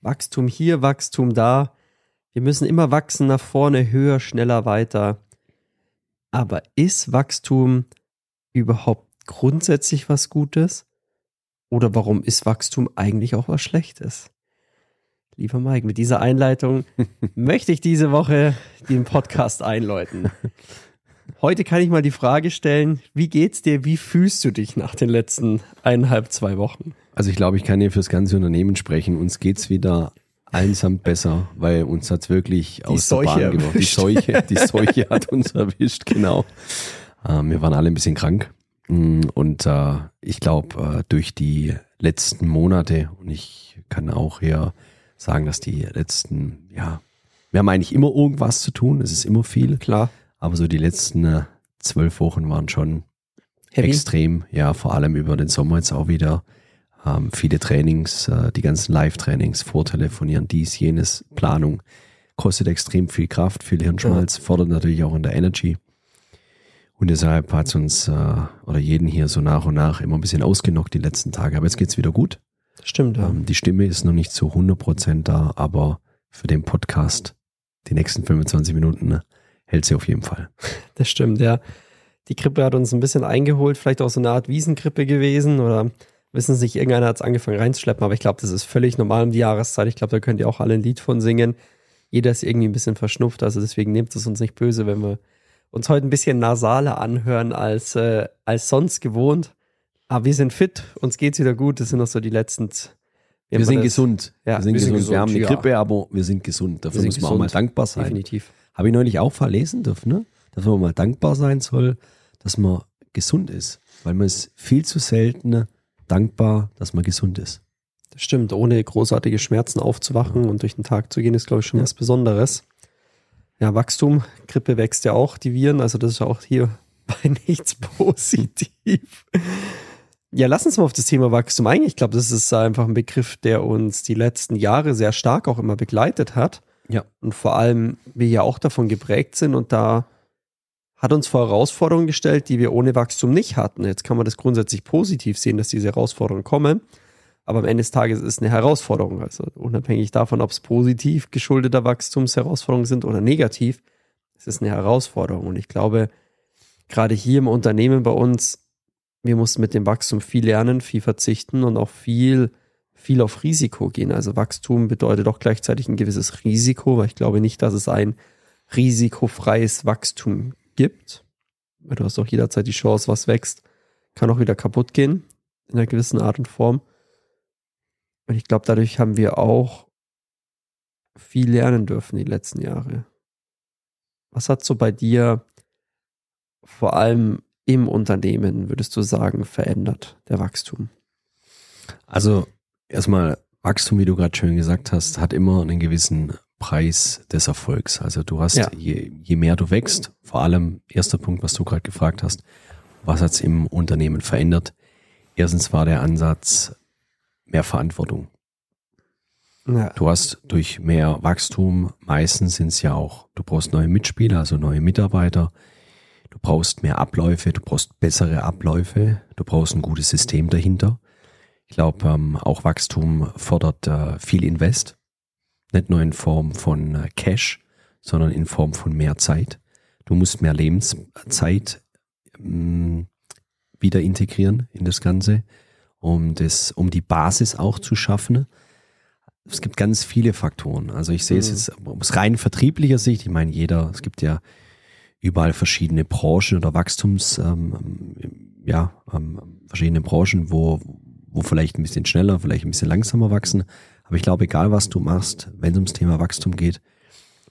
Wachstum hier, Wachstum da. Wir müssen immer wachsen nach vorne, höher, schneller, weiter. Aber ist Wachstum überhaupt grundsätzlich was Gutes? Oder warum ist Wachstum eigentlich auch was Schlechtes? Lieber Mike, mit dieser Einleitung möchte ich diese Woche den Podcast einläuten. Heute kann ich mal die Frage stellen, wie geht's dir, wie fühlst du dich nach den letzten eineinhalb, zwei Wochen? Also ich glaube, ich kann hier fürs ganze Unternehmen sprechen. Uns geht's wieder einsam besser, weil uns hat's wirklich die aus Seuche der Bahn gebracht. Die Seuche, die Seuche hat uns erwischt, genau. Ähm, wir waren alle ein bisschen krank. Mm, und äh, ich glaube, äh, durch die letzten Monate, und ich kann auch hier sagen, dass die letzten, ja, wir haben eigentlich immer irgendwas zu tun, es ist immer viel. Klar. Aber so die letzten äh, zwölf Wochen waren schon Heavy. extrem, ja, vor allem über den Sommer jetzt auch wieder. Ähm, viele Trainings, äh, die ganzen Live-Trainings, Vortelefonieren, dies, jenes, Planung, kostet extrem viel Kraft, viel Hirnschmalz, ja. fordert natürlich auch in der Energy. Und deshalb hat es uns äh, oder jeden hier so nach und nach immer ein bisschen ausgenockt die letzten Tage. Aber jetzt geht's wieder gut. Stimmt, ja. Ähm, die Stimme ist noch nicht zu 100% da, aber für den Podcast die nächsten 25 Minuten ne, hält sie auf jeden Fall. Das stimmt, ja. Die Krippe hat uns ein bisschen eingeholt, vielleicht auch so eine Art Wiesenkrippe gewesen oder wissen Sie nicht, irgendeiner hat es angefangen reinzuschleppen, aber ich glaube, das ist völlig normal um die Jahreszeit. Ich glaube, da könnt ihr auch alle ein Lied von singen. Jeder ist irgendwie ein bisschen verschnupft, also deswegen nehmt es uns nicht böse, wenn wir uns heute ein bisschen nasaler anhören als, äh, als sonst gewohnt. Aber wir sind fit, uns geht's wieder gut. Das sind noch so die letzten. Wir sind das, gesund. Ja, wir sind, wir sind gesund. gesund. Wir haben eine Grippe, ja. aber wir sind gesund. Dafür müssen wir auch mal dankbar sein. Definitiv. Habe ich neulich auch verlesen dürfen, ne? Dass man mal dankbar sein soll, dass man gesund ist. Weil man ist viel zu selten dankbar, dass man gesund ist. Das stimmt. Ohne großartige Schmerzen aufzuwachen ja. und durch den Tag zu gehen, ist, glaube ich, schon ja. was Besonderes. Ja, Wachstum, Grippe wächst ja auch, die Viren, also das ist auch hier bei nichts positiv. Ja, lass uns mal auf das Thema Wachstum eingehen. Ich glaube, das ist einfach ein Begriff, der uns die letzten Jahre sehr stark auch immer begleitet hat. Ja. Und vor allem wir ja auch davon geprägt sind und da hat uns vor Herausforderungen gestellt, die wir ohne Wachstum nicht hatten. Jetzt kann man das grundsätzlich positiv sehen, dass diese Herausforderungen kommen. Aber am Ende des Tages ist es eine Herausforderung. Also unabhängig davon, ob es positiv geschuldeter Wachstumsherausforderungen sind oder negativ, es ist eine Herausforderung. Und ich glaube, gerade hier im Unternehmen bei uns, wir mussten mit dem Wachstum viel lernen, viel verzichten und auch viel, viel auf Risiko gehen. Also Wachstum bedeutet auch gleichzeitig ein gewisses Risiko, weil ich glaube nicht, dass es ein risikofreies Wachstum gibt. Du hast auch jederzeit die Chance, was wächst, kann auch wieder kaputt gehen in einer gewissen Art und Form. Und ich glaube, dadurch haben wir auch viel lernen dürfen die letzten Jahre. Was hat so bei dir vor allem im Unternehmen, würdest du sagen, verändert, der Wachstum? Also erstmal, Wachstum, wie du gerade schön gesagt hast, hat immer einen gewissen Preis des Erfolgs. Also du hast, ja. je, je mehr du wächst, vor allem erster Punkt, was du gerade gefragt hast, was hat es im Unternehmen verändert? Erstens war der Ansatz, mehr Verantwortung. Ja. Du hast durch mehr Wachstum, meistens sind es ja auch, du brauchst neue Mitspieler, also neue Mitarbeiter, du brauchst mehr Abläufe, du brauchst bessere Abläufe, du brauchst ein gutes System dahinter. Ich glaube, ähm, auch Wachstum fordert äh, viel Invest, nicht nur in Form von äh, Cash, sondern in Form von mehr Zeit. Du musst mehr Lebenszeit ähm, wieder integrieren in das Ganze um das, um die Basis auch zu schaffen. Es gibt ganz viele Faktoren. Also ich sehe mhm. es jetzt aus rein vertrieblicher Sicht. Ich meine, jeder, es gibt ja überall verschiedene Branchen oder Wachstums, ähm, ja, ähm, verschiedene Branchen, wo, wo vielleicht ein bisschen schneller, vielleicht ein bisschen langsamer wachsen. Aber ich glaube, egal was du machst, wenn es ums Thema Wachstum geht,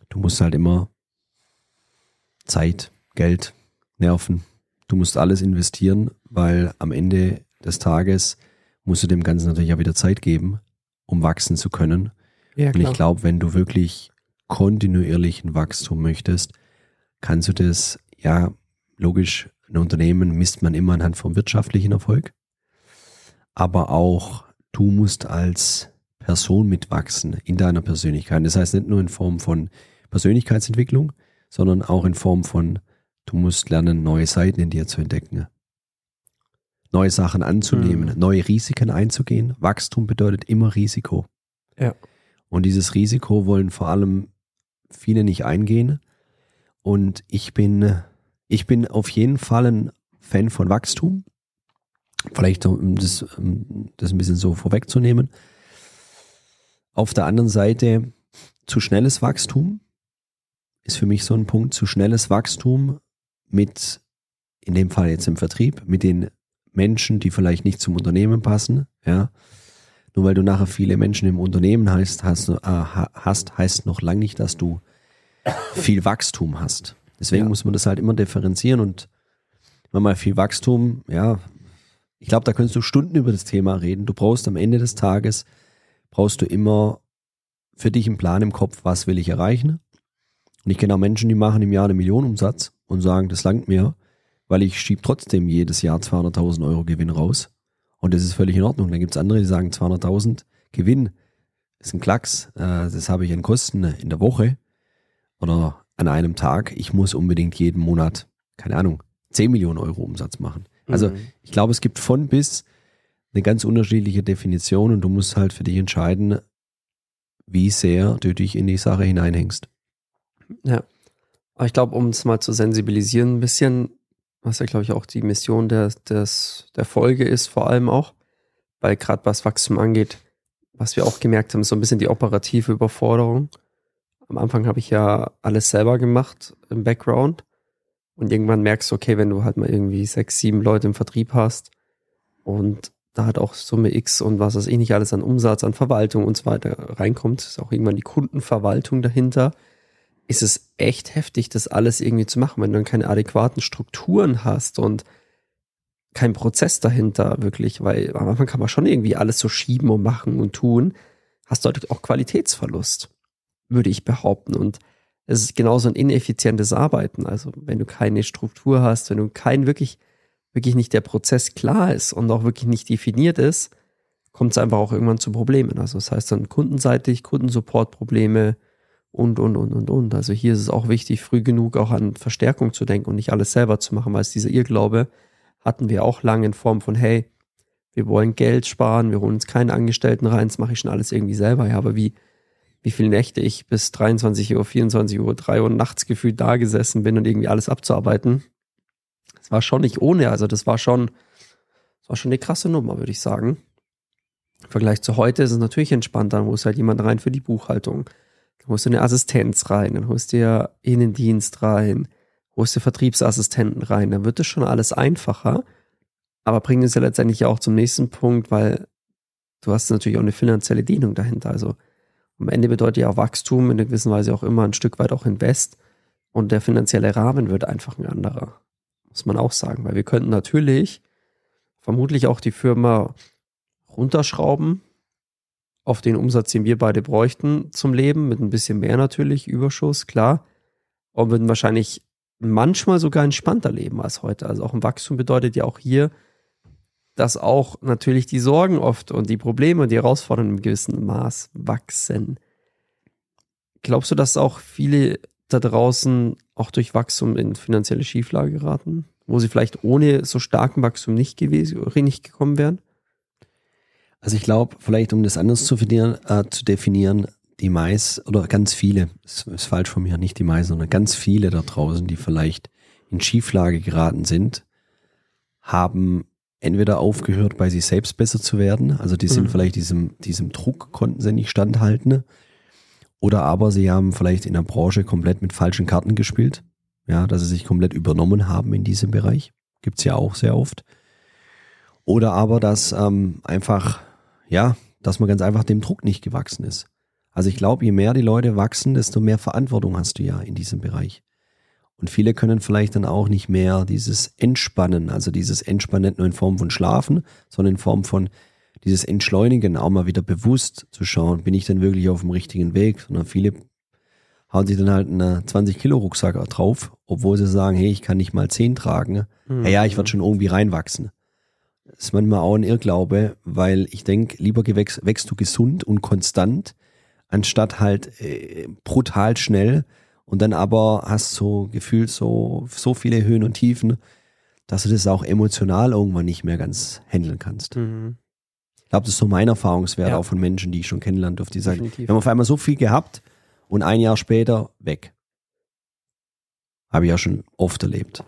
du musst halt immer Zeit, Geld, Nerven, du musst alles investieren, weil am Ende des Tages musst du dem Ganzen natürlich auch wieder Zeit geben, um wachsen zu können. Ja, und ich glaube, wenn du wirklich kontinuierlichen Wachstum möchtest, kannst du das, ja, logisch, ein Unternehmen misst man immer anhand vom wirtschaftlichen Erfolg. Aber auch du musst als Person mitwachsen in deiner Persönlichkeit. Das heißt nicht nur in Form von Persönlichkeitsentwicklung, sondern auch in Form von, du musst lernen, neue Seiten in dir zu entdecken neue Sachen anzunehmen, mhm. neue Risiken einzugehen. Wachstum bedeutet immer Risiko. Ja. Und dieses Risiko wollen vor allem viele nicht eingehen. Und ich bin, ich bin auf jeden Fall ein Fan von Wachstum. Vielleicht um das, um das ein bisschen so vorwegzunehmen. Auf der anderen Seite zu schnelles Wachstum ist für mich so ein Punkt. Zu schnelles Wachstum mit, in dem Fall jetzt im Vertrieb, mit den Menschen, die vielleicht nicht zum Unternehmen passen, ja. Nur weil du nachher viele Menschen im Unternehmen hast, hast, äh, hast heißt noch lange nicht, dass du viel Wachstum hast. Deswegen ja. muss man das halt immer differenzieren und wenn mal viel Wachstum, ja, ich glaube, da könntest du Stunden über das Thema reden. Du brauchst am Ende des Tages, brauchst du immer für dich einen Plan im Kopf, was will ich erreichen. Und ich kenne auch Menschen, die machen im Jahr eine Million Umsatz und sagen, das langt mir, weil ich schiebe trotzdem jedes Jahr 200.000 Euro Gewinn raus. Und das ist völlig in Ordnung. Dann gibt es andere, die sagen, 200.000 Gewinn ist ein Klacks. Äh, das habe ich an Kosten in der Woche oder an einem Tag. Ich muss unbedingt jeden Monat, keine Ahnung, 10 Millionen Euro Umsatz machen. Also mhm. ich glaube, es gibt von bis eine ganz unterschiedliche Definition und du musst halt für dich entscheiden, wie sehr du dich in die Sache hineinhängst. Ja. Aber ich glaube, um es mal zu sensibilisieren, ein bisschen, was ja, glaube ich, auch die Mission der, des, der Folge ist, vor allem auch, weil gerade was Wachstum angeht, was wir auch gemerkt haben, ist so ein bisschen die operative Überforderung. Am Anfang habe ich ja alles selber gemacht im Background und irgendwann merkst du, okay, wenn du halt mal irgendwie sechs, sieben Leute im Vertrieb hast und da hat auch Summe X und was weiß ich nicht alles an Umsatz, an Verwaltung und so weiter reinkommt, ist auch irgendwann die Kundenverwaltung dahinter, ist es echt heftig, das alles irgendwie zu machen, wenn du dann keine adäquaten Strukturen hast und kein Prozess dahinter wirklich, weil am kann man schon irgendwie alles so schieben und machen und tun, hast du halt auch Qualitätsverlust, würde ich behaupten. Und es ist genauso ein ineffizientes Arbeiten. Also wenn du keine Struktur hast, wenn du kein wirklich, wirklich nicht der Prozess klar ist und auch wirklich nicht definiert ist, kommt es einfach auch irgendwann zu Problemen. Also das heißt dann kundenseitig, Kundensupport-Probleme, und, und, und, und, und. Also hier ist es auch wichtig, früh genug auch an Verstärkung zu denken und nicht alles selber zu machen, weil es dieser Irrglaube hatten wir auch lange in Form von, hey, wir wollen Geld sparen, wir holen uns keinen Angestellten rein, das mache ich schon alles irgendwie selber. Ja, aber wie, wie viele Nächte ich bis 23 Uhr, 24 Uhr, 3 Uhr nachts gefühlt da gesessen bin und irgendwie alles abzuarbeiten. Das war schon nicht ohne, also das war schon, das war schon eine krasse Nummer, würde ich sagen. Im Vergleich zu heute ist es natürlich entspannter, wo ist halt jemand rein für die Buchhaltung dann holst du eine Assistenz rein, dann holst du ja Innendienst rein, holst du Vertriebsassistenten rein, dann wird das schon alles einfacher. Aber bringt es ja letztendlich auch zum nächsten Punkt, weil du hast natürlich auch eine finanzielle Dienung dahinter. Also am Ende bedeutet ja auch Wachstum in einer gewissen Weise auch immer ein Stück weit auch Invest. Und der finanzielle Rahmen wird einfach ein anderer. Muss man auch sagen. Weil wir könnten natürlich vermutlich auch die Firma runterschrauben, auf den Umsatz, den wir beide bräuchten zum Leben, mit ein bisschen mehr natürlich, Überschuss, klar. Und würden wahrscheinlich manchmal sogar entspannter leben als heute. Also auch ein Wachstum bedeutet ja auch hier, dass auch natürlich die Sorgen oft und die Probleme und die Herausforderungen im gewissen Maß wachsen. Glaubst du, dass auch viele da draußen auch durch Wachstum in finanzielle Schieflage geraten, wo sie vielleicht ohne so starken Wachstum nicht gewesen, nicht gekommen wären? Also ich glaube, vielleicht um das anders zu definieren, äh, zu definieren die Mais oder ganz viele, ist, ist falsch von mir, nicht die Mais, sondern ganz viele da draußen, die vielleicht in Schieflage geraten sind, haben entweder aufgehört, bei sich selbst besser zu werden, also die sind mhm. vielleicht diesem, diesem Druck, konnten sie nicht standhalten, oder aber sie haben vielleicht in der Branche komplett mit falschen Karten gespielt, ja, dass sie sich komplett übernommen haben in diesem Bereich, gibt's ja auch sehr oft. Oder aber, dass ähm, einfach ja, dass man ganz einfach dem Druck nicht gewachsen ist. Also ich glaube, je mehr die Leute wachsen, desto mehr Verantwortung hast du ja in diesem Bereich. Und viele können vielleicht dann auch nicht mehr dieses Entspannen, also dieses Entspannen nicht nur in Form von Schlafen, sondern in Form von dieses Entschleunigen, auch mal wieder bewusst zu schauen, bin ich denn wirklich auf dem richtigen Weg, sondern viele hauen sich dann halt einen 20 Kilo Rucksack drauf, obwohl sie sagen, hey, ich kann nicht mal 10 tragen. Mhm. Ja, ja, ich werde schon irgendwie reinwachsen ist manchmal auch ein Irrglaube, weil ich denke, lieber wächst, wächst du gesund und konstant, anstatt halt äh, brutal schnell und dann aber hast so gefühlt so, so viele Höhen und Tiefen, dass du das auch emotional irgendwann nicht mehr ganz handeln kannst. Mhm. Ich glaube, das ist so mein Erfahrungswert ja. auch von Menschen, die ich schon kennenlernen durfte, die sagen, Definitiv. wir haben auf einmal so viel gehabt und ein Jahr später weg. Habe ich ja schon oft erlebt.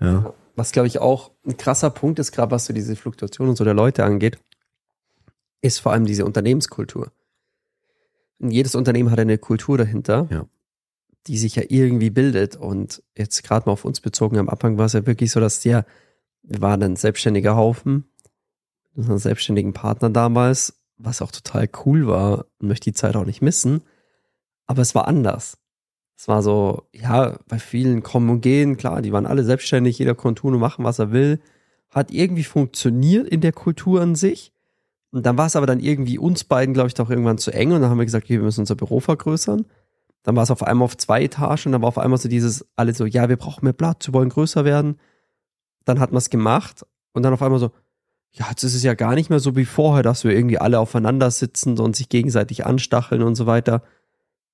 Ja. Was, glaube ich, auch ein krasser Punkt ist, gerade was so diese Fluktuation und so der Leute angeht, ist vor allem diese Unternehmenskultur. Und jedes Unternehmen hat eine Kultur dahinter, ja. die sich ja irgendwie bildet. Und jetzt gerade mal auf uns bezogen, am Anfang war es ja wirklich so, dass der, wir waren ein selbstständiger Haufen, unseren selbstständigen Partner damals, was auch total cool war und möchte die Zeit auch nicht missen. Aber es war anders. Es war so, ja, bei vielen kommen und gehen, klar, die waren alle selbstständig, jeder konnte tun und machen, was er will. Hat irgendwie funktioniert in der Kultur an sich. Und dann war es aber dann irgendwie uns beiden, glaube ich, doch irgendwann zu eng. Und dann haben wir gesagt, okay, wir müssen unser Büro vergrößern. Dann war es auf einmal auf zwei Etagen und dann war auf einmal so dieses, alle so, ja, wir brauchen mehr Platz, wir wollen größer werden. Dann hat man es gemacht und dann auf einmal so, ja, jetzt ist es ja gar nicht mehr so wie vorher, dass wir irgendwie alle aufeinander sitzen und sich gegenseitig anstacheln und so weiter.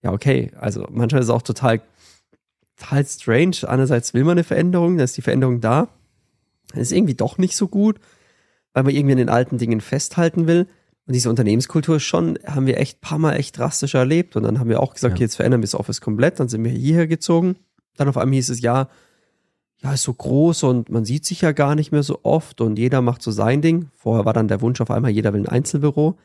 Ja, okay. Also manchmal ist es auch total, total strange. Einerseits will man eine Veränderung, dann ist die Veränderung da. Das ist irgendwie doch nicht so gut, weil man irgendwie an den alten Dingen festhalten will. Und diese Unternehmenskultur schon, haben wir echt ein paar Mal echt drastisch erlebt. Und dann haben wir auch gesagt, ja. okay, jetzt verändern wir das Office komplett. Dann sind wir hierher gezogen. Dann auf einmal hieß es, ja, ja, ist so groß und man sieht sich ja gar nicht mehr so oft und jeder macht so sein Ding. Vorher war dann der Wunsch auf einmal, jeder will ein Einzelbüro.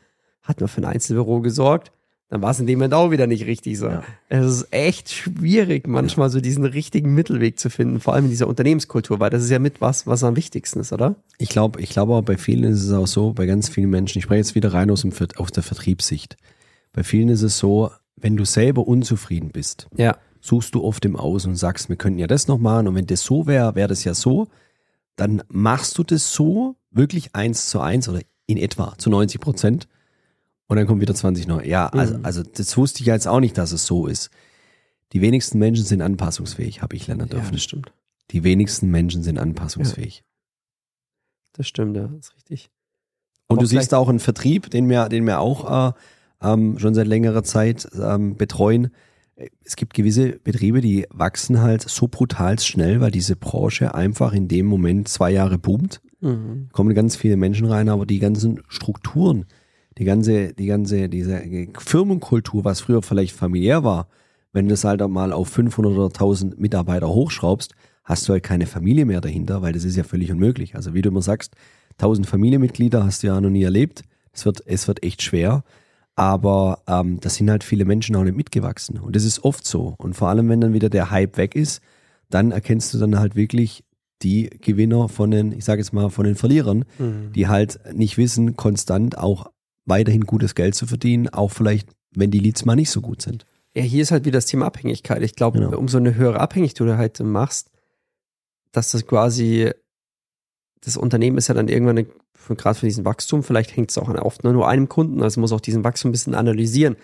Hat man für ein Einzelbüro gesorgt. Dann war es in dem Moment auch wieder nicht richtig so. Ja. Es ist echt schwierig, manchmal so diesen richtigen Mittelweg zu finden, vor allem in dieser Unternehmenskultur, weil das ist ja mit was, was am wichtigsten ist, oder? Ich glaube, ich glaube auch bei vielen ist es auch so, bei ganz vielen Menschen, ich spreche jetzt wieder rein aus, dem, aus der Vertriebssicht. Bei vielen ist es so, wenn du selber unzufrieden bist, ja suchst du oft im Außen und sagst, wir könnten ja das noch machen und wenn das so wäre, wäre das ja so, dann machst du das so, wirklich eins zu eins oder in etwa zu 90 Prozent und dann kommt wieder 20 neu. Ja, also, mhm. also das wusste ich jetzt auch nicht, dass es so ist. Die wenigsten Menschen sind anpassungsfähig, habe ich lernen dürfen. Ja, das stimmt. Die wenigsten Menschen sind anpassungsfähig. Ja. Das stimmt, ja, das ist richtig. Und du siehst auch einen Vertrieb, den wir, den wir auch äh, ähm, schon seit längerer Zeit ähm, betreuen es gibt gewisse Betriebe, die wachsen halt so brutal schnell, weil diese Branche einfach in dem Moment zwei Jahre boomt. Mhm. Kommen ganz viele Menschen rein, aber die ganzen Strukturen, die ganze, die ganze, diese Firmenkultur, was früher vielleicht familiär war, wenn du das halt mal auf 500 oder 1000 Mitarbeiter hochschraubst, hast du halt keine Familie mehr dahinter, weil das ist ja völlig unmöglich. Also wie du immer sagst, 1000 Familienmitglieder hast du ja noch nie erlebt. Es wird, es wird echt schwer. Aber ähm, da sind halt viele Menschen auch nicht mitgewachsen. Und das ist oft so. Und vor allem, wenn dann wieder der Hype weg ist, dann erkennst du dann halt wirklich die Gewinner von den, ich sage jetzt mal, von den Verlierern, mhm. die halt nicht wissen, konstant auch weiterhin gutes Geld zu verdienen, auch vielleicht, wenn die Leads mal nicht so gut sind. Ja, hier ist halt wieder das Thema Abhängigkeit. Ich glaube, genau. umso eine höhere Abhängigkeit du halt machst, dass das quasi, das Unternehmen ist ja dann irgendwann eine gerade für diesen Wachstum, vielleicht hängt es auch an oft nur einem Kunden, also muss auch diesen Wachstum ein bisschen analysieren.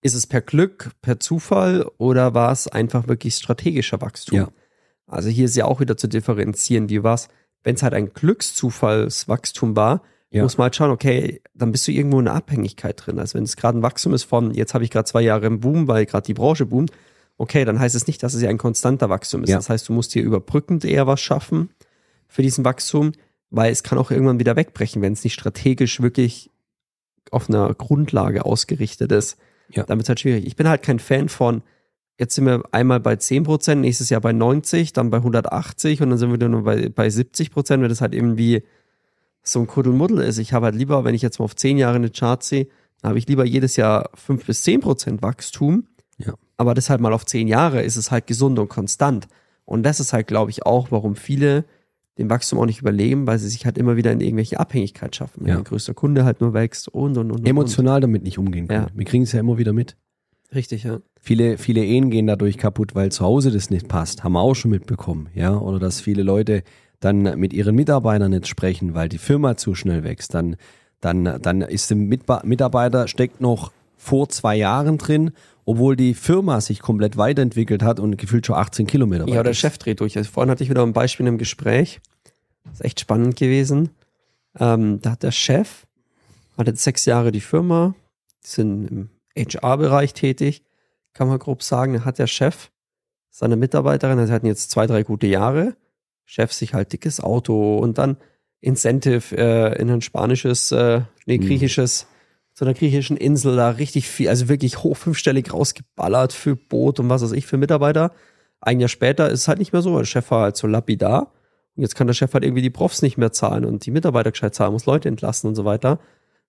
Ist es per Glück, per Zufall oder war es einfach wirklich strategischer Wachstum? Ja. Also hier ist ja auch wieder zu differenzieren, wie war es, wenn es halt ein Glückszufallswachstum war, ja. muss man halt schauen, okay, dann bist du irgendwo in einer Abhängigkeit drin. Also wenn es gerade ein Wachstum ist von, jetzt habe ich gerade zwei Jahre im Boom, weil gerade die Branche boomt, okay, dann heißt es nicht, dass es ja ein konstanter Wachstum ist. Ja. Das heißt, du musst hier überbrückend eher was schaffen für diesen Wachstum weil es kann auch irgendwann wieder wegbrechen, wenn es nicht strategisch wirklich auf einer Grundlage ausgerichtet ist. Ja. Dann wird es halt schwierig. Ich bin halt kein Fan von, jetzt sind wir einmal bei 10%, nächstes Jahr bei 90, dann bei 180 und dann sind wir wieder nur bei, bei 70% weil das halt irgendwie so ein Kuddelmuddel ist. Ich habe halt lieber, wenn ich jetzt mal auf 10 Jahre eine Chart sehe, dann habe ich lieber jedes Jahr 5 bis 10% Wachstum. Ja. Aber das halt mal auf 10 Jahre ist es halt gesund und konstant. Und das ist halt, glaube ich, auch, warum viele dem Wachstum auch nicht überleben, weil sie sich halt immer wieder in irgendwelche Abhängigkeit schaffen. Wenn ja. ein größter Kunde halt nur wächst und und und. Emotional und. damit nicht umgehen können. Ja. Wir kriegen es ja immer wieder mit. Richtig, ja. Viele, viele Ehen gehen dadurch kaputt, weil zu Hause das nicht passt. Haben wir auch schon mitbekommen, ja. Oder dass viele Leute dann mit ihren Mitarbeitern nicht sprechen, weil die Firma zu schnell wächst. Dann, dann, dann ist der Mitarbeiter steckt noch vor zwei Jahren drin obwohl die Firma sich komplett weiterentwickelt hat und gefühlt schon 18 Kilometer weit Ja, der Chef dreht durch. Also vorhin hatte ich wieder ein Beispiel im Gespräch. Das ist echt spannend gewesen. Ähm, da hat der Chef, hat jetzt sechs Jahre die Firma, sind im HR-Bereich tätig, kann man grob sagen. Da hat der Chef seine Mitarbeiterin, also hatten jetzt zwei, drei gute Jahre, Chef sich halt dickes Auto und dann Incentive äh, in ein spanisches, äh, nee, Mhm. griechisches, zu einer griechischen Insel da richtig viel, also wirklich hoch fünfstellig rausgeballert für Boot und was weiß ich für Mitarbeiter. Ein Jahr später ist es halt nicht mehr so, weil der Chef war halt so lapidar. Und jetzt kann der Chef halt irgendwie die Profs nicht mehr zahlen und die Mitarbeiter gescheit zahlen, muss Leute entlassen und so weiter.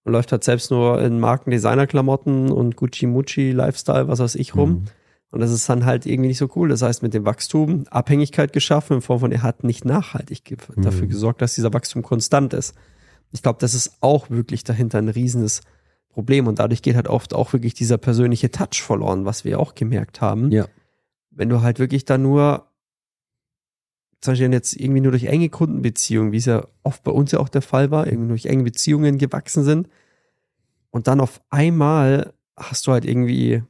Und läuft halt selbst nur in Markendesignerklamotten und Gucci-Mucci, Lifestyle, was weiß ich rum. Mhm. Und das ist dann halt irgendwie nicht so cool. Das heißt, mit dem Wachstum Abhängigkeit geschaffen in Form von, er hat nicht nachhaltig ge Mhm. dafür gesorgt, dass dieser Wachstum konstant ist. Ich glaube, das ist auch wirklich dahinter ein riesenes Problem. Und dadurch geht halt oft auch wirklich dieser persönliche Touch verloren, was wir auch gemerkt haben. Ja. Wenn du halt wirklich da nur, zum Beispiel jetzt irgendwie nur durch enge Kundenbeziehungen, wie es ja oft bei uns ja auch der Fall war, irgendwie durch enge Beziehungen gewachsen sind. Und dann auf einmal hast du halt irgendwie,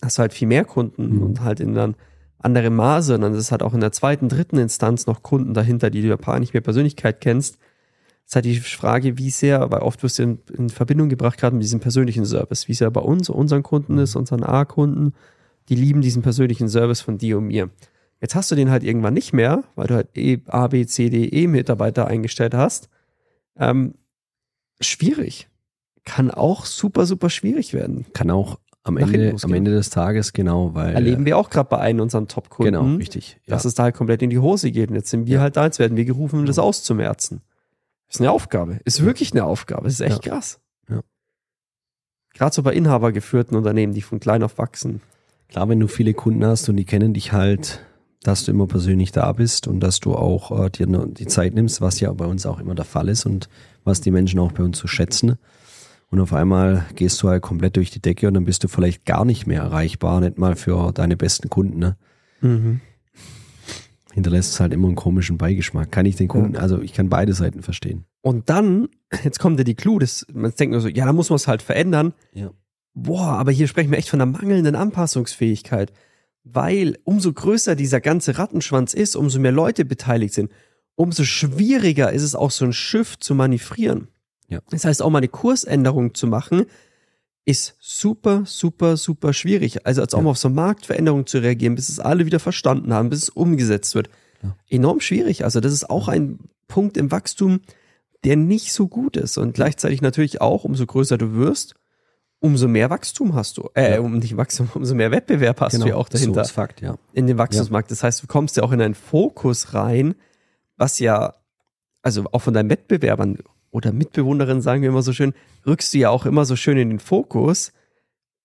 hast du halt viel mehr Kunden Mhm. und halt in dann andere Maße. Und dann ist halt auch in der zweiten, dritten Instanz noch Kunden dahinter, die du ja paar nicht mehr Persönlichkeit kennst. Das ist halt die Frage, wie sehr, weil oft wirst du in, in Verbindung gebracht, gerade mit diesem persönlichen Service, wie es ja bei uns, unseren Kunden ist, unseren A-Kunden, die lieben diesen persönlichen Service von dir und mir. Jetzt hast du den halt irgendwann nicht mehr, weil du halt E, A, B, C, D, E Mitarbeiter eingestellt hast. Ähm, schwierig. Kann auch super, super schwierig werden. Kann auch am Ende, am Ende des Tages, genau, weil. Erleben wir auch gerade bei einem unserer Top-Kunden, Genau, richtig. Ja. dass es da halt komplett in die Hose geht. Und jetzt sind wir Ja. halt da, jetzt werden wir gerufen, um das auszumerzen. Ist eine Aufgabe. Ist wirklich eine Aufgabe. Ist echt krass. Ja. Gerade so bei inhabergeführten Unternehmen, die von klein auf wachsen. Klar, wenn du viele Kunden hast und die kennen dich halt, dass du immer persönlich da bist und dass du auch äh, dir nur die Zeit nimmst, was ja bei uns auch immer der Fall ist und was die Menschen auch bei uns zu schätzen. Und auf einmal gehst du halt komplett durch die Decke und dann bist du vielleicht gar nicht mehr erreichbar, nicht mal für deine besten Kunden. Ne? Hinterlässt es halt immer einen komischen Beigeschmack. Kann ich den Kunden, also ich kann beide Seiten verstehen. Und dann, jetzt kommt ja die Clou, das, man denkt nur so, ja, da muss man es halt verändern. Ja. Boah, aber hier sprechen wir echt von der mangelnden Anpassungsfähigkeit. Weil umso größer dieser ganze Rattenschwanz ist, umso mehr Leute beteiligt sind, umso schwieriger ist es auch so ein Schiff zu manövrieren. Ja. Das heißt, auch mal eine Kursänderung zu machen, ist super, super, super schwierig. Also als auch mal auf so eine Marktveränderung zu reagieren, bis es alle wieder verstanden haben, bis es umgesetzt wird. Ja. Enorm schwierig. Also das ist auch ein Punkt im Wachstum, der nicht so gut ist. Und gleichzeitig natürlich auch, umso größer du wirst, umso mehr Wachstum hast du. Äh, Ja. um nicht Wachstum, umso mehr Wettbewerb hast du ja auch dahinter So ist Fakt, ja. in den Wachstumsmarkt. Das heißt, du kommst ja auch in einen Fokus rein, was ja, also auch von deinen Wettbewerbern oder Mitbewohnerinnen, sagen wir immer so schön, rückst du ja auch immer so schön in den Fokus.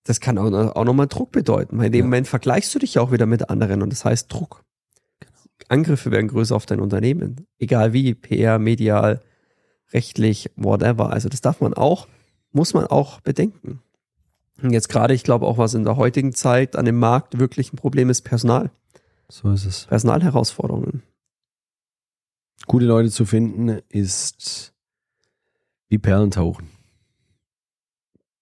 Das kann auch, auch nochmal Druck bedeuten. Weil in dem Ja. Moment vergleichst du dich ja auch wieder mit anderen und das heißt Druck. Angriffe werden größer auf dein Unternehmen. Egal wie, PR, medial, rechtlich, whatever. Also das darf man auch, muss man auch bedenken. Und jetzt gerade, ich glaube auch, was in der heutigen Zeit an dem Markt wirklich ein Problem ist, Personal. So ist es. Personalherausforderungen. Gute Leute zu finden ist wie Perlen tauchen.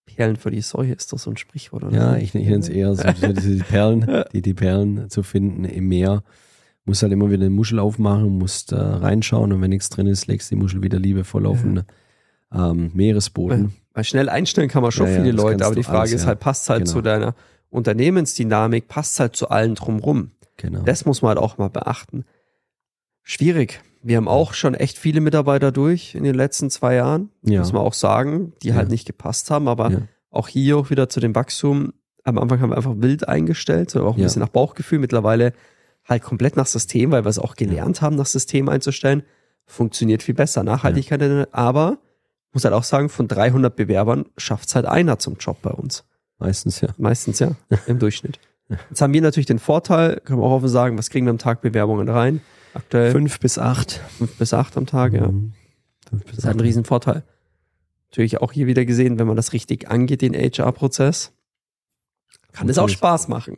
Perlen für die Säue ist doch so ein Sprichwort, oder? Ja, ich, ich nenne es eher so, die Perlen, die, die Perlen zu finden im Meer. Musst halt immer wieder eine Muschel aufmachen, musst äh, reinschauen und wenn nichts drin ist, legst die Muschel wieder liebevoll auf den ähm, Meeresboden. Weil schnell einstellen kann man schon Ja, ja, viele das Leute, aber die Frage alles, ist ja. halt, passt halt Genau. zu deiner Unternehmensdynamik, passt halt zu allen drumrum. Genau. Das muss man halt auch mal beachten. Schwierig. Wir haben auch schon echt viele Mitarbeiter durch in den letzten zwei Jahren, Ja. muss man auch sagen, die Ja. halt nicht gepasst haben, aber Ja. auch hier auch wieder zu dem Wachstum. Am Anfang haben wir einfach wild eingestellt, so auch ein bisschen nach Bauchgefühl. Mittlerweile halt komplett nach System, weil wir es auch gelernt haben, nach System einzustellen. Funktioniert viel besser. Nachhaltigkeit, aber muss halt auch sagen, von 300 Bewerbern schafft es halt einer zum Job bei uns. Meistens ja. Meistens ja, im Durchschnitt. Jetzt haben wir natürlich den Vorteil, können wir auch offen sagen, was kriegen wir am Tag Bewerbungen rein? Aktuell Fünf bis acht. fünf bis acht am Tag, ja. Mhm. Das ist halt ein Riesenvorteil. Natürlich auch hier wieder gesehen, wenn man das richtig angeht, den HR-Prozess, kann es auch. Spaß machen.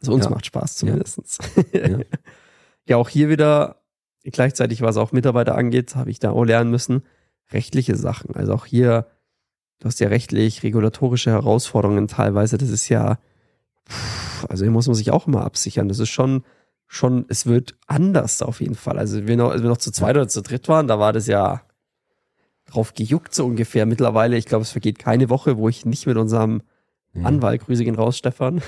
Also uns Ja. macht Spaß zumindest. Ja. ja, auch hier wieder, gleichzeitig, was auch Mitarbeiter angeht, habe ich da auch lernen müssen, rechtliche Sachen. Also auch hier, du hast ja rechtlich, regulatorische Herausforderungen teilweise, das ist ja, also hier muss man sich auch immer absichern. Das ist schon, schon, es wird anders auf jeden Fall. Also wir noch, als wir noch zu zweit oder zu dritt waren, da war das ja drauf gejuckt so ungefähr. Mittlerweile, ich glaube, es vergeht keine Woche, wo ich nicht mit unserem Ja. Anwalt, Grüße gehen raus, Stefan.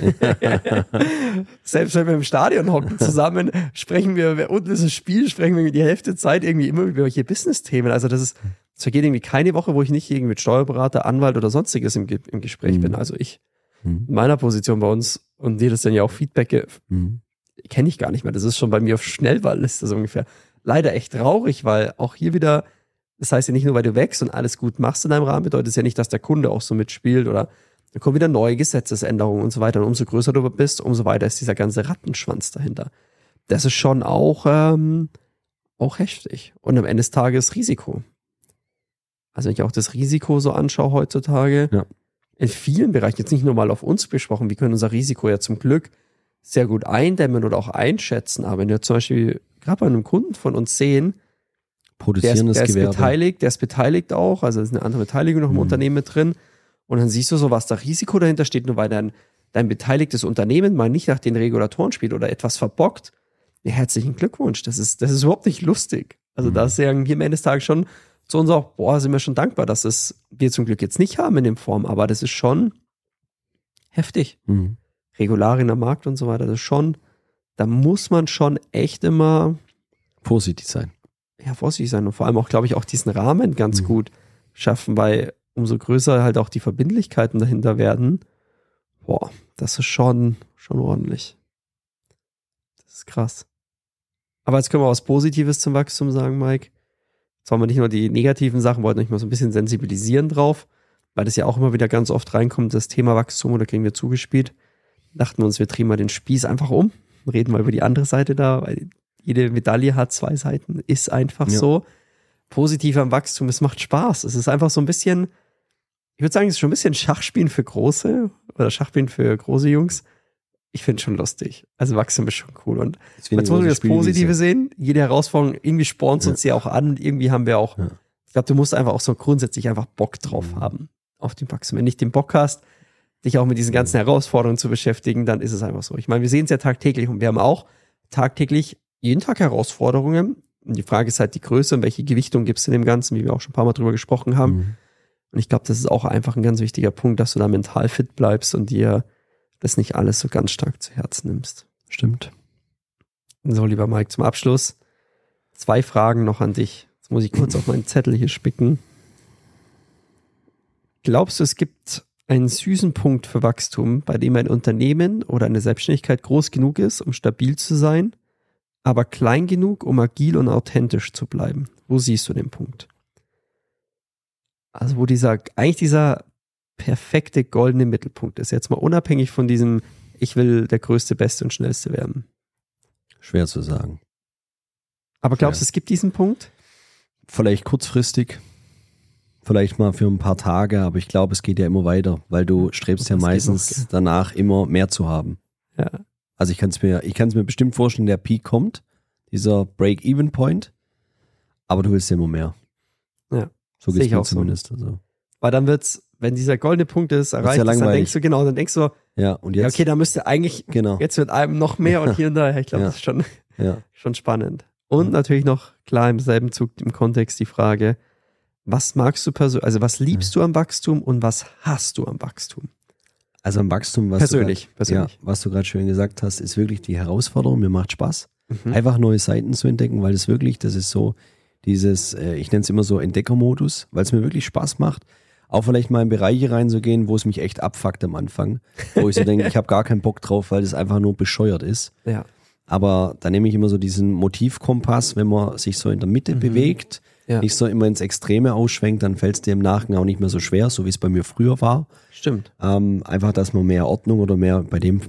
Selbst wenn wir im Stadion hocken zusammen, sprechen wir, unten ist ein Spiel, sprechen wir die Hälfte Zeit irgendwie immer über welche Business-Themen. Also das ist, es vergeht irgendwie keine Woche, wo ich nicht irgendwie mit Steuerberater, Anwalt oder sonstiges im, im Gespräch mhm. bin. Also ich, mhm. in meiner Position bei uns und dir das dann ja auch Feedback, mhm. Kenne ich gar nicht mehr. Das ist schon bei mir auf Schnellwahlliste so ungefähr. Leider echt traurig, weil auch hier wieder, das heißt ja nicht nur, weil du wächst und alles gut machst in deinem Rahmen, bedeutet es ja nicht, dass der Kunde auch so mitspielt oder dann kommen wieder neue Gesetzesänderungen und so weiter. Und umso größer du bist, umso weiter ist dieser ganze Rattenschwanz dahinter. Das ist schon auch, ähm, auch heftig. Und am Ende des Tages Risiko. Also wenn ich auch das Risiko so anschaue heutzutage, ja. in vielen Bereichen, jetzt nicht nur mal auf uns besprochen, wir können unser Risiko ja zum Glück sehr gut eindämmen oder auch einschätzen. Aber wenn wir zum Beispiel gerade bei einem Kunden von uns sehen, Produzierendes der ist, der ist beteiligt, der ist beteiligt auch, also ist eine andere Beteiligung noch im mhm. Unternehmen mit drin. Und dann siehst du so, was da Risiko dahinter steht, nur weil dein, dein beteiligtes Unternehmen mal nicht nach den Regulatoren spielt oder etwas verbockt. Ja, herzlichen Glückwunsch. Das ist, das ist überhaupt nicht lustig. Also mhm. da sagen wir am Ende des Tages schon zu uns auch, boah, sind wir schon dankbar, dass es wir zum Glück jetzt nicht haben in dem Form, aber das ist schon heftig. Mhm. Regularien am Markt und so weiter, das ist schon, da muss man schon echt immer vorsichtig sein. Ja, vorsichtig sein und vor allem auch, glaube ich, auch diesen Rahmen ganz mhm. gut schaffen, weil umso größer halt auch die Verbindlichkeiten dahinter werden, boah, das ist schon, schon ordentlich. Das ist krass. Aber jetzt können wir was Positives zum Wachstum sagen, Mike. Jetzt wollen wir nicht nur die negativen Sachen, wollten euch mal so ein bisschen sensibilisieren drauf, weil das ja auch immer wieder ganz oft reinkommt, das Thema Wachstum, oder kriegen wir zugespielt. Dachten wir uns, wir drehen mal den Spieß einfach um, reden mal über die andere Seite da, weil jede Medaille hat zwei Seiten, ist einfach ja. so. Positiv am Wachstum, es macht Spaß. Es ist einfach so ein bisschen, ich würde sagen, es ist schon ein bisschen Schachspielen für Große oder Schachspielen für große Jungs. Ich finde es schon lustig. Also Wachstum ist schon cool. Und jetzt muss man das Positive sehen. Jede Herausforderung, irgendwie spornt ja. uns ja auch an. irgendwie haben wir auch, ja. ich glaube, du musst einfach auch so grundsätzlich einfach Bock drauf mhm. haben. Auf den Wachstum. Wenn du nicht den Bock hast, dich auch mit diesen ganzen Herausforderungen zu beschäftigen, dann ist es einfach so. Ich meine, wir sehen es ja tagtäglich und wir haben auch tagtäglich jeden Tag Herausforderungen. Und die Frage ist halt die Größe und welche Gewichtung gibt es in dem Ganzen, wie wir auch schon ein paar Mal drüber gesprochen haben. Mhm. Und ich glaube, das ist auch einfach ein ganz wichtiger Punkt, dass du da mental fit bleibst und dir das nicht alles so ganz stark zu Herzen nimmst. Stimmt. So, lieber Mike, zum Abschluss zwei Fragen noch an dich. Jetzt muss ich kurz auf meinen Zettel hier spicken. Glaubst du, es gibt einen süßen Punkt für Wachstum, bei dem ein Unternehmen oder eine Selbstständigkeit groß genug ist, um stabil zu sein, aber klein genug, um agil und authentisch zu bleiben? Wo siehst du den Punkt? Also wo dieser, eigentlich dieser perfekte goldene Mittelpunkt ist. Jetzt mal unabhängig von diesem, ich will der größte, beste und schnellste werden. Schwer zu sagen. Aber glaubst du, es gibt diesen Punkt? Vielleicht kurzfristig, vielleicht mal für ein paar Tage, aber ich glaube, es geht ja immer weiter, weil du strebst ja meistens noch, danach immer mehr zu haben. Ja. Also ich kann es mir, ich kann es mir bestimmt vorstellen, der Peak kommt, dieser Break-Even-Point, aber du willst ja immer mehr. Ja. So geht es zumindest. So. Also. Weil dann wird's, wenn dieser goldene Punkt ist, erreicht ja ist, dann denkst du genau, dann denkst du, ja, und jetzt, ja, okay, da müsste eigentlich, genau. jetzt wird einem noch mehr und hier und da. Ich glaube, ja. das ist schon, ja. schon spannend. Und natürlich noch klar im selben Zug im Kontext die Frage, was magst du persönlich, also was liebst du am Wachstum und was hast du am Wachstum? Also am Wachstum, was persönlich, du grad. Ja, was du gerade schön gesagt hast, ist wirklich die Herausforderung. Mir macht Spaß, mhm. einfach neue Seiten zu entdecken, weil es wirklich, das ist so, dieses, äh, ich nenne es immer so Entdeckermodus, weil es mir wirklich Spaß macht, auch vielleicht mal in Bereiche reinzugehen, wo es mich echt abfuckt am Anfang, wo ich so denke, ich habe gar keinen Bock drauf, weil das einfach nur bescheuert ist. Ja. Aber da nehme ich immer so diesen Motivkompass, wenn man sich so in der Mitte mhm. bewegt, ja. nicht so immer ins Extreme ausschwenkt, dann fällt es dir im Nachgang auch nicht mehr so schwer, so wie es bei mir früher war. Stimmt. Ähm, einfach, dass man mehr Ordnung oder mehr, bei dem,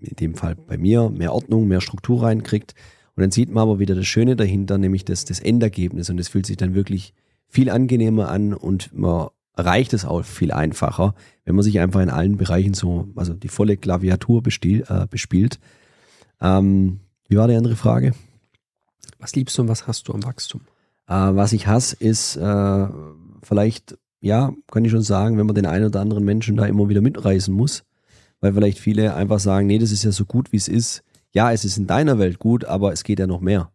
in dem Fall bei mir, mehr Ordnung, mehr Struktur reinkriegt. Und dann sieht man aber wieder das Schöne dahinter, nämlich das, das Endergebnis. Und es fühlt sich dann wirklich viel angenehmer an und man erreicht es auch viel einfacher, wenn man sich einfach in allen Bereichen so, also die volle Klaviatur bestiel, äh, bespielt. Ähm, wie war die andere Frage? Was liebst du und was hast du am Wachstum? Äh, was ich hasse, ist äh, vielleicht, ja, kann ich schon sagen, wenn man den einen oder anderen Menschen da immer wieder mitreißen muss, weil vielleicht viele einfach sagen, nee, das ist ja so gut, wie es ist ja, es ist in deiner Welt gut, aber es geht ja noch mehr.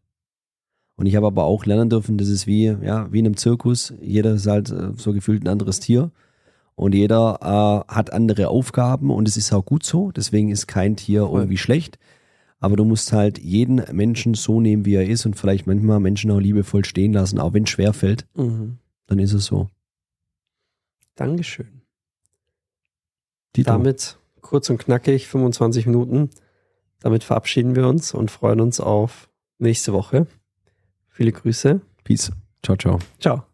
Und ich habe aber auch lernen dürfen, das ist wie, ja, wie in einem Zirkus. Jeder ist halt äh, so gefühlt ein anderes Tier. und jeder äh, hat andere Aufgaben und es ist auch gut so. Deswegen ist kein Tier irgendwie schlecht. Aber du musst halt jeden Menschen so nehmen, wie er ist und vielleicht manchmal Menschen auch liebevoll stehen lassen, auch wenn es schwer fällt, Mhm. dann ist es so. Dankeschön. Dito. Damit kurz und knackig, 25 Minuten. Damit verabschieden wir uns und freuen uns auf nächste Woche. Viele Grüße. Peace. Ciao, ciao. Ciao.